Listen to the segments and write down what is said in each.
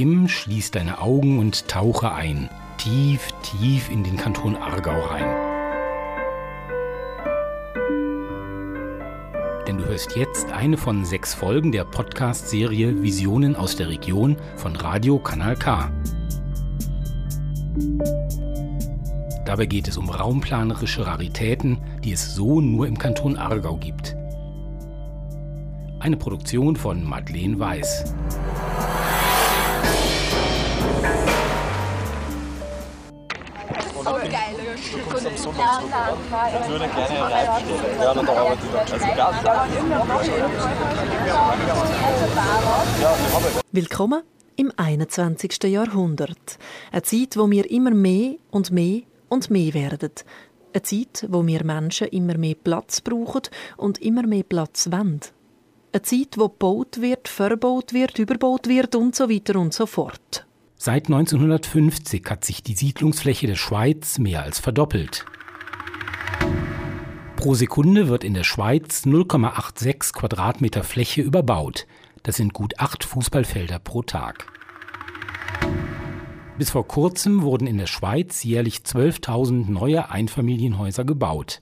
bequem, schließ deine Augen und tauche ein. Tief, tief in den Kanton Aargau rein. Denn du hörst jetzt eine von sechs Folgen der Podcast-Serie Visionen aus der Region von Radio Kanal K. Dabei geht es um raumplanerische Raritäten, die es so nur im Kanton Aargau gibt. Eine Produktion von Madeleine Weiß. Willkommen im 21. Jahrhundert. Eine Zeit, wo wir immer mehr und mehr und mehr werden. Eine Zeit, wo wir Menschen immer mehr Platz brauchen und immer mehr Platz wollen. Eine Zeit, wo gebaut wird, verbaut wird, überbaut wird und so weiter und so fort. Seit 1950 hat sich die Siedlungsfläche der Schweiz mehr als verdoppelt. Pro Sekunde wird in der Schweiz 0,86 Quadratmeter Fläche überbaut. Das sind gut acht Fußballfelder pro Tag. Bis vor kurzem wurden in der Schweiz jährlich 12.000 neue Einfamilienhäuser gebaut.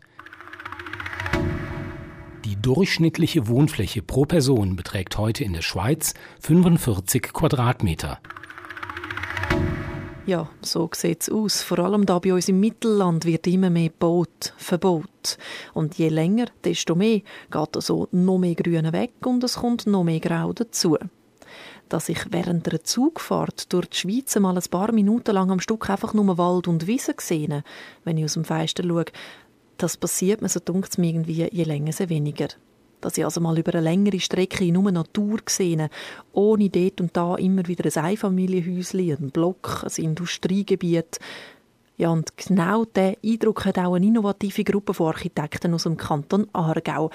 Die durchschnittliche Wohnfläche pro Person beträgt heute in der Schweiz 45 Quadratmeter. Ja, so sieht es aus. Vor allem da bei uns im Mittelland wird immer mehr gebaut, verbaut. Und je länger, desto mehr geht also noch mehr Grüne weg und es kommt noch mehr Grau dazu dass ich während einer Zugfahrt durch die Schweiz mal ein paar Minuten lang am Stück einfach nur Wald und Wiese sehe, wenn ich aus dem Fenster schaue. Das passiert mir, so dunkt es mir irgendwie, je länger, je weniger. Dass ich also mal über eine längere Strecke nur Natur sehe, ohne dort und da immer wieder ein Einfamilienhäuschen, ein Block, ein Industriegebiet. Ja, und genau diesen Eindruck hat auch eine innovative Gruppe von Architekten aus dem Kanton Aargau.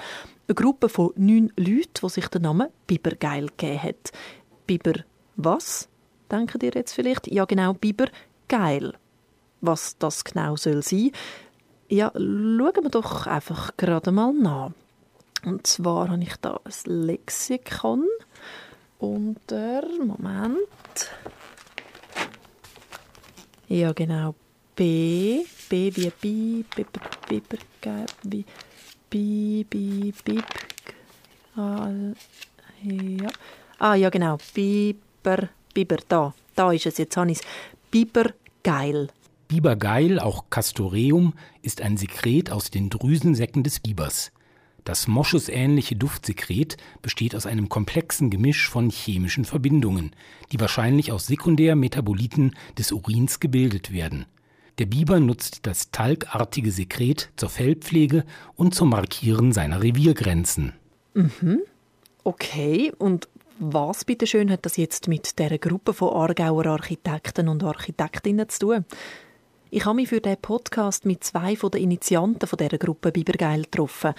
Eine Gruppe von neun Leuten, die sich den Namen Bibergeil gegeben hat. Biber was? Denken ihr jetzt vielleicht? Ja, genau, Biber geil. Was das genau soll sein? Ja, schauen wir doch einfach gerade mal nach. Und zwar habe ich da ein Lexikon unter, Moment. Ja, genau, B, B wie Bi, Biber, wie Bi, Bi, Bib, ja. Ah ja, genau. Biber, Biber, da. Da ist es, jetzt habe ich es. Bibergeil. Bibergeil, auch Castoreum, ist ein Sekret aus den Drüsensäcken des Bibers. Das moschusähnliche Duftsekret besteht aus einem komplexen Gemisch von chemischen Verbindungen, die wahrscheinlich aus Sekundärmetaboliten des Urins gebildet werden. Der Biber nutzt das talgartige Sekret zur Fellpflege und zum Markieren seiner Reviergrenzen. Mhm. Okay, und was bitte schön hat das jetzt mit der Gruppe von Aargauer Architekten und Architektinnen zu tun? Ich habe mich für diesen Podcast mit zwei den Initianten dieser Gruppe Bibergeil getroffen.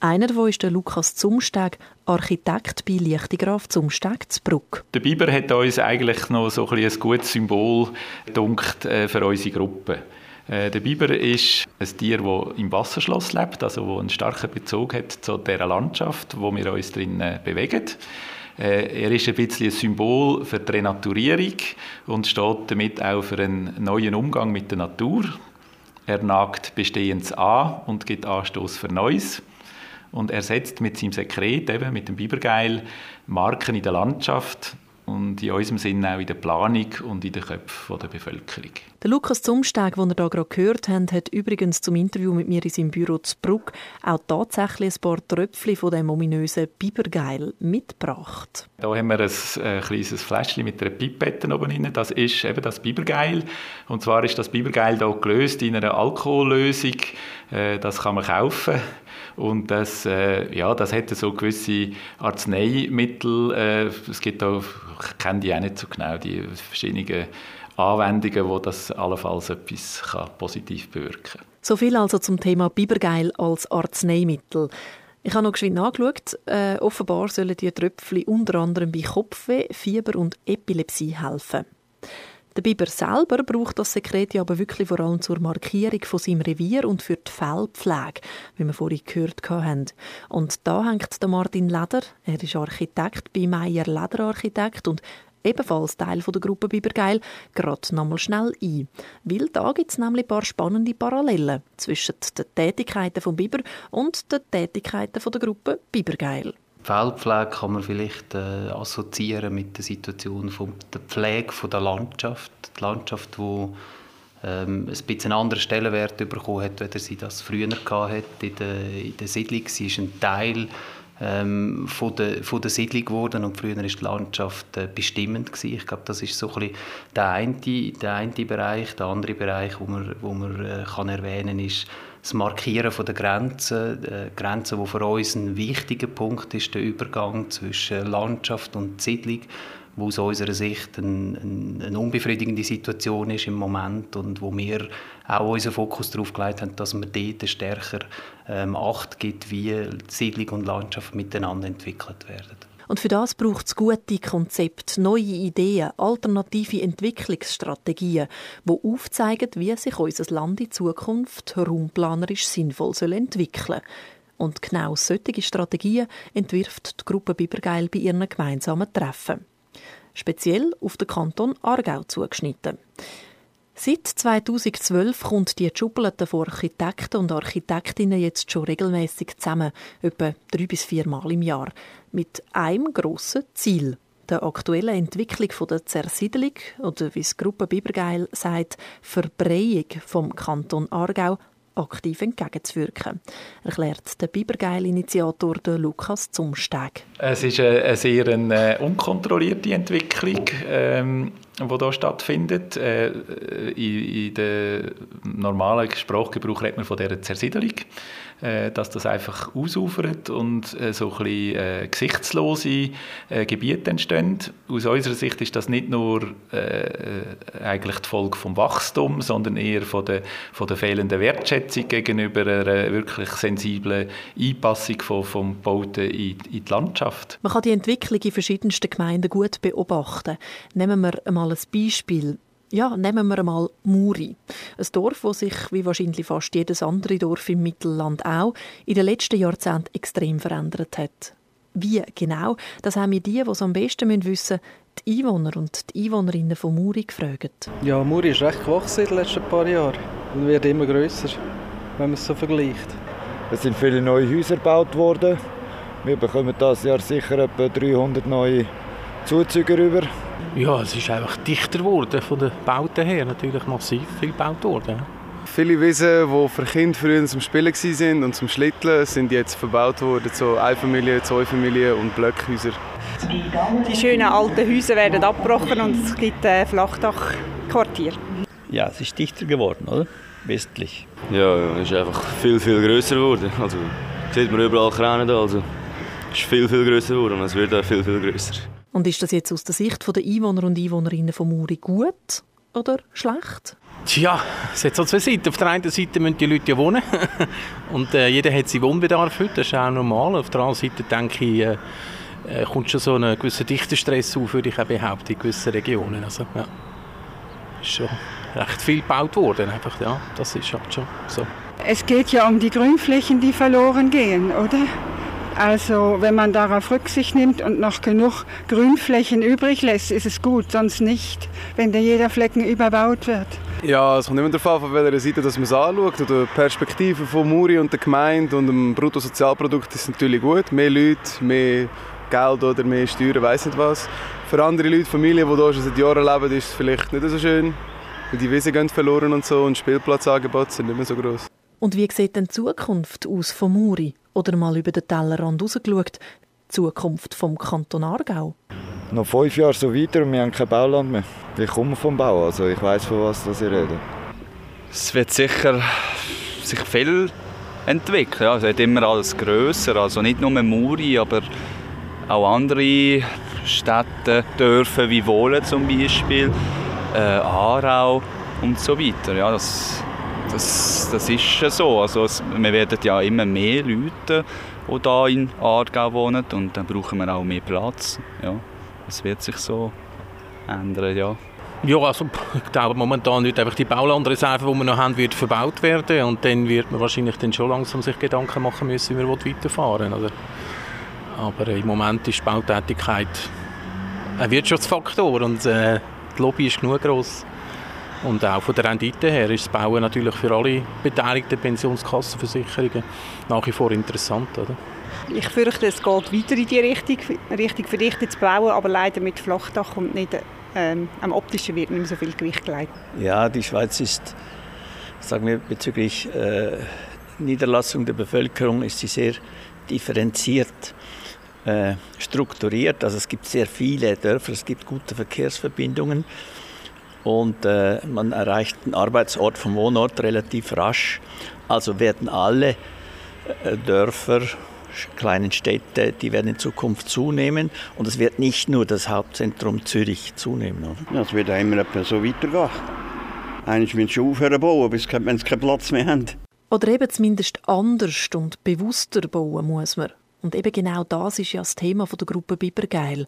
Einer davon ist der Lukas Zumsteg, Architekt bei Lichtigraf Zumsteg zu Bruck. Der Biber hat uns eigentlich noch so ein, ein gutes Symbol dunkt äh, für unsere Gruppe. Äh, der Biber ist ein Tier, das im Wasserschloss lebt, also wo einen starken Bezug hat zu dieser Landschaft, wo wir uns drin bewegen. Äh, er ist ein bisschen ein Symbol für die Renaturierung und steht damit auch für einen neuen Umgang mit der Natur. Er nagt Bestehendes an und gibt Anstoß für Neues. Und er setzt mit seinem Sekret, eben mit dem Bibergeil, Marken in der Landschaft, und in unserem Sinn auch in der Planung und in den Köpfen der Bevölkerung. Der Lukas Zumsteg, den ihr hier gerade gehört habt, hat übrigens zum Interview mit mir in seinem Büro zu Bruck auch tatsächlich ein paar Tröpfchen von dem ominösen Bibergeil mitgebracht. Hier haben wir ein, ein kleines Fläschchen mit einer Pipette oben drin. Das ist eben das Bibergeil. Und zwar ist das Bibergeil hier gelöst in einer Alkohollösung. Äh, das kann man kaufen. Und das, äh, ja, das hat so gewisse Arzneimittel. Äh, es gibt auch, ich kenne die auch nicht so genau, die verschiedenen Anwendungen, wo das allenfalls etwas kann positiv bewirken kann. So viel also zum Thema Bibergeil als Arzneimittel. Ich habe noch geschwind nachgeschaut. Äh, offenbar sollen die Tröpfchen unter anderem bei Kopfweh, Fieber und Epilepsie helfen. Der Biber selber braucht das Sekret aber wirklich vor allem zur Markierung von seinem Revier und für die Fellpflege, wie wir vorhin gehört haben. Und da hängt der Martin Leder, er ist Architekt bei Meier Leder Architekt und ebenfalls Teil der Gruppe Bibergeil, gerade nochmal schnell ein. Weil da gibt es nämlich ein paar spannende Parallelen zwischen den Tätigkeiten von Biber und den Tätigkeiten der Gruppe Bibergeil. Feldpflege kann man vielleicht äh, assoziieren mit der Situation von der Pflege von der Landschaft. Die Landschaft, wo ähm, ein bisschen einen anderen Stellenwert bekommen hat, als sie das früher hatte in der, in der Siedlung. Sie ist ein Teil ähm, von, der, von der Siedlung geworden und früher war die Landschaft äh, bestimmend gewesen. Ich glaube, das ist so ein der eine, der eine Bereich. Der andere Bereich, wo man, wo man äh, kann erwähnen ist das Markieren von der Grenzen, äh, Grenzen, wo für uns ein wichtiger Punkt ist, der Übergang zwischen Landschaft und Siedlung wo aus unserer Sicht ein, ein, eine unbefriedigende Situation ist im Moment und wo wir auch unseren Fokus darauf gelegt haben, dass man dort stärker ähm, Acht gibt, wie Siedlung und Landschaft miteinander entwickelt werden. Und für das braucht es gute Konzepte, neue Ideen, alternative Entwicklungsstrategien, die aufzeigen, wie sich unser Land in Zukunft raumplanerisch sinnvoll entwickeln soll. Und genau solche Strategien entwirft die Gruppe Bibergeil bei ihren gemeinsamen Treffen speziell auf den Kanton Aargau zugeschnitten. Seit 2012 kommt die Schublade von Architekten und Architektinnen jetzt schon regelmäßig zusammen, etwa drei bis vier Mal im Jahr, mit einem grossen Ziel der aktuellen Entwicklung der Zersiedelung oder wie es Gruppe Bibergeil sagt, Verbreiung vom Kanton Aargau aktiv entgegenzuwirken, erklärt der Bibergeil-Initiator Lukas Zumsteg. Es ist eine, sehr eine unkontrollierte Entwicklung. Ähm wo da stattfindet. Äh, in, in der normalen Sprachgebrauch redet man von dieser Zersiedelung, äh, dass das einfach ausufert und äh, so ein bisschen äh, gesichtslose äh, Gebiete entstehen. Aus unserer Sicht ist das nicht nur äh, eigentlich die Folge vom Wachstum, sondern eher von der, von der fehlenden Wertschätzung gegenüber einer wirklich sensiblen Einpassung von, vom Bauten in, in die Landschaft. Man kann die Entwicklung in verschiedensten Gemeinden gut beobachten. Nehmen wir mal ein Beispiel. Ja, nehmen wir einmal Muri. Ein Dorf, das sich, wie wahrscheinlich fast jedes andere Dorf im Mittelland auch, in den letzten Jahrzehnten extrem verändert hat. Wie genau, das haben wir die, die es am besten wissen müssen, die Einwohner und die Einwohnerinnen von Muri gefragt. Ja, Muri ist recht gewachsen in den letzten paar Jahren und wird immer grösser, wenn man es so vergleicht. Es sind viele neue Häuser gebaut worden. Wir bekommen dieses Jahr sicher etwa 300 neue Zuzüge rüber. Ja, es ist einfach dichter geworden von den Bauten her, natürlich massiv viel gebaut worden. Viele Wiesen, die für Kinder früher zum Spielen waren und zum Schlitteln, sind jetzt verbaut worden, so Einfamilien, Zweifamilien und Blöckhäuser. Die schönen alten Häuser werden abgebrochen und es gibt ein Flachdachquartier. Ja, es ist dichter geworden, oder? Westlich. Ja, es ist einfach viel, viel grösser geworden. Also sieht man überall Kräne da, also es ist viel, viel grösser geworden und es wird auch viel, viel grösser. Und ist das jetzt aus der Sicht der Einwohner und Einwohnerinnen von Muri gut oder schlecht? Tja, es hat so zwei Seiten. Auf der einen Seite müssen die Leute ja wohnen und äh, jeder hat seinen Wohnbedarf heute, das ist auch normal. Auf der anderen Seite denke ich, äh, äh, kommt schon so ein gewisser Dichterstress auf, würde ich auch behaupten, in gewissen Regionen. Also, ja, ist schon recht viel gebaut worden, einfach, ja, das ist halt schon so. Es geht ja um die Grünflächen, die verloren gehen, oder? Also wenn man darauf Rücksicht nimmt und noch genug Grünflächen übrig lässt, ist es gut, sonst nicht, wenn da jeder Flecken überbaut wird. Ja, es kommt immer darauf an, von welcher Seite dass man es anschaut. Die Perspektive von Muri und der Gemeinde und dem Bruttosozialprodukt ist natürlich gut. Mehr Leute, mehr Geld oder mehr Steuern, weiß nicht was. Für andere Leute, Familien, die hier schon seit Jahren leben, ist es vielleicht nicht so schön. Die Wiesen gehen verloren und so und Spielplatzangebote sind nicht mehr so groß. Und wie sieht denn die Zukunft aus von Muri? Oder mal über den Tellerrand rausgeschaut, die Zukunft vom Kanton Aargau. Noch fünf Jahre so weiter und wir haben kein Bauland mehr. Ich komme vom Bau, also ich weiß von was ich rede. Es wird sicher sich viel entwickeln. Ja, es wird immer alles grösser. Also nicht nur Muri, aber auch andere Städte, Dörfer wie Wohlen zum Beispiel, äh, Aarau und so weiter. Ja, das das, das ist so. Also es, wir werden ja immer mehr Leute, die hier in Aargau wohnen und dann brauchen wir auch mehr Platz. Ja, das wird sich so ändern, ja. Ja, also ich glaube momentan wird einfach die Baulandreserve, die wir noch haben, wird verbaut werden und dann wird man wahrscheinlich dann schon langsam sich Gedanken machen müssen, wie wir weiterfahren oder? Aber im Moment ist die Bautätigkeit ein Wirtschaftsfaktor und äh, die Lobby ist genug groß. Und auch von der Rendite her ist das Bauen natürlich für alle beteiligten Pensionskassenversicherungen nach wie vor interessant. Oder? Ich fürchte, es geht weiter in die Richtung, Richtung verdichtet zu bauen, aber leider mit Flachdach und nicht ähm, am optischen wird nicht mehr so viel Gewicht gelegt. Ja, die Schweiz ist, sagen wir, bezüglich äh, Niederlassung der Bevölkerung ist sie sehr differenziert äh, strukturiert. Also es gibt sehr viele Dörfer, es gibt gute Verkehrsverbindungen und äh, man erreicht den Arbeitsort vom Wohnort relativ rasch. Also werden alle äh, Dörfer, kleinen Städte, die werden in Zukunft zunehmen und es wird nicht nur das Hauptzentrum Zürich zunehmen. Oder? Ja, es wird immer so weitergehen. Eigentlich müssen sie aufhören bauen, wenn sie keinen Platz mehr haben. Oder eben zumindest anders und bewusster bauen muss man. Und eben genau das ist ja das Thema der Gruppe Bibergeil.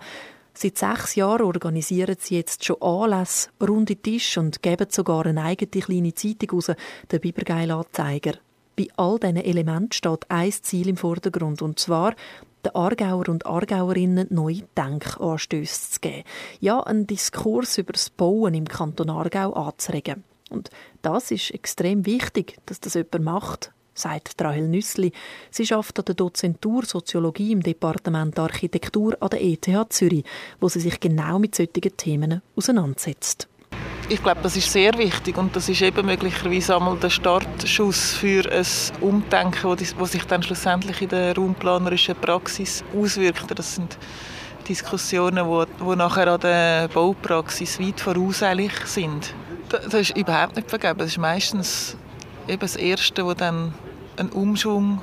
Seit sechs Jahren organisieren sie jetzt schon Anlässe, runde Tisch und geben sogar eine eigene kleine Zeitung raus, der Bibergeil-Anzeiger. Bei all diesen Elementen steht ein Ziel im Vordergrund, und zwar den Aargauer und Aargauerinnen neue Denkanstöße zu geben. Ja, einen Diskurs über das Bauen im Kanton Aargau anzuregen. Und das ist extrem wichtig, dass das jemand macht, sagt Rahel Nüssli. Sie schafft an der Dozentur Soziologie im Departement Architektur an der ETH Zürich, wo sie sich genau mit solchen Themen auseinandersetzt. Ich glaube, das ist sehr wichtig und das ist eben möglicherweise einmal der Startschuss für ein Umdenken, das sich dann schlussendlich in der raumplanerischen Praxis auswirkt. Das sind Diskussionen, die nachher an der Baupraxis weit vorauseilig sind. Das ist überhaupt nicht vergeben. Das ist meistens eben das Erste, das dann einen Umschwung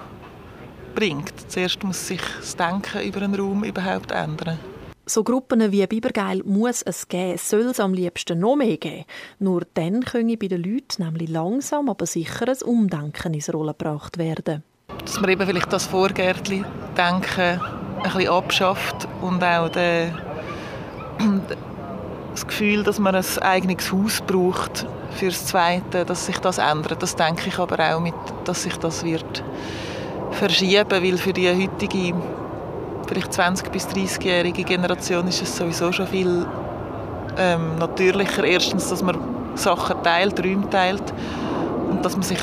bringt. Zuerst muss sich das Denken über einen Raum überhaupt ändern. So Gruppen wie Bibergeil muss es geben, soll es am liebsten noch mehr geben. Nur dann können bei den Leuten nämlich langsam, aber sicher ein Umdenken ins Rollen gebracht werden. Dass man eben vielleicht das Vorgärtli-Denken ein bisschen abschafft und auch den, das Gefühl, dass man ein eigenes Haus braucht fürs Zweite, dass sich das ändert. Das denke ich aber auch mit, dass sich das wird verschieben, weil für die heutige vielleicht 20 bis 30-jährige Generation ist es sowieso schon viel ähm, natürlicher. Erstens, dass man Sachen teilt, Räume teilt und dass man sich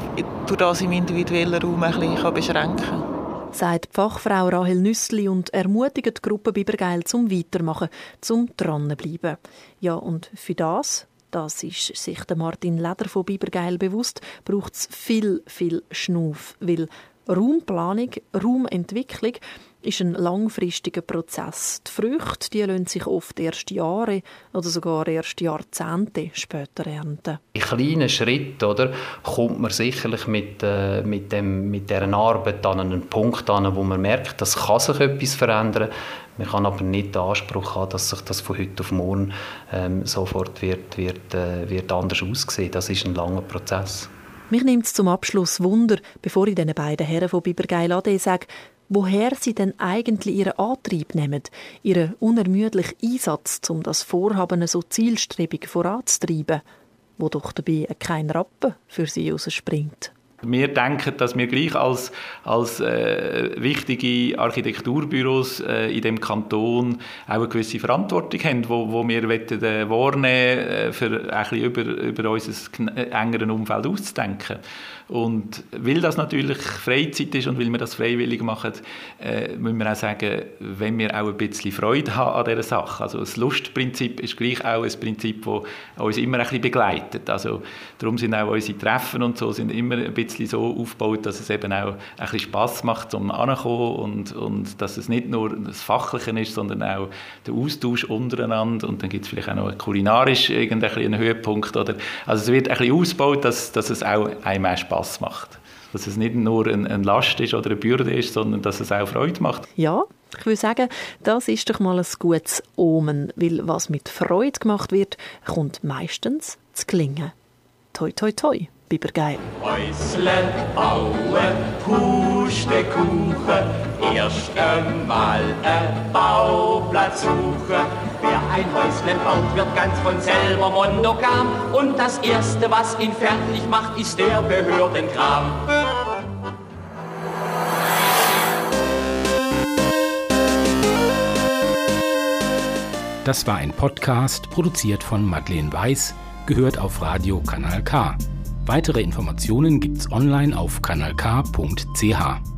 durch das im individuellen Raum ein bisschen beschränken kann sagt Fachfrau Rahel Nüssli und ermutigt die Gruppe Bibergeil zum Weitermachen, zum dranbleiben. Ja, und für das, das ist sich der Martin Leder von Bibergeil bewusst, braucht es viel, viel Schnuff, weil Raumplanung, Raumentwicklung ist ein langfristiger Prozess. Die Früchte die lassen sich oft erst Jahre oder sogar erst Jahrzehnte später ernten. In kleinen Schritten oder, kommt man sicherlich mit, äh, mit, dem, mit dieser Arbeit an einen Punkt an, wo man merkt, dass kann sich etwas verändern man kann aber nicht den Anspruch haben, dass sich das von heute auf morgen ähm, sofort wird, wird, äh, wird anders aussehen. Das ist ein langer Prozess. Mich nimmt es zum Abschluss Wunder, bevor ich den beiden Herren von Bibergeil Ade sage, woher sie denn eigentlich ihren Antrieb nehmen, ihren unermüdlichen Einsatz, um das Vorhaben so zielstrebig voranzutreiben, wo doch dabei kein Rappen für sie rausspringt. Wir denken, dass wir gleich als, als äh, wichtige Architekturbüros äh, in dem Kanton auch eine gewisse Verantwortung haben, wo, wo wir wollen, äh, wahrnehmen äh, für über, über unser äh, engeren Umfeld auszudenken. Und weil das natürlich Freizeit ist und weil wir das freiwillig machen, äh, müssen wir auch sagen, wenn wir auch ein bisschen Freude haben an dieser Sache. Also das Lustprinzip ist gleich auch ein Prinzip, das uns immer ein bisschen begleitet. Also darum sind auch unsere Treffen und so sind immer ein bisschen so aufgebaut, dass es eben auch ein bisschen Spass macht, zum ankommen und, und dass es nicht nur das Fachliche ist, sondern auch der Austausch untereinander und dann gibt es vielleicht auch noch kulinarisch irgendeinen Höhepunkt. Oder, also es wird ein bisschen ausgebaut, dass, dass es auch einem Spaß Spaß macht. Dass es nicht nur eine Last ist oder eine Bürde ist, sondern dass es auch Freude macht. Ja, ich würde sagen, das ist doch mal ein gutes Omen, weil was mit Freude gemacht wird, kommt meistens zu gelingen. Toi, toi, toi, Bibergeil. Häusle bauen, Pustekuchen, erst einmal ein Bauplatz suchen. Wer ein Häusle baut, wird ganz von selber monogam. Und das Erste, was ihn fertig macht, ist der Behördenkram. Das war ein Podcast, produziert von Madeleine Weiß, gehört auf Radio Kanal K. Weitere Informationen gibt's online auf kanalk.ch.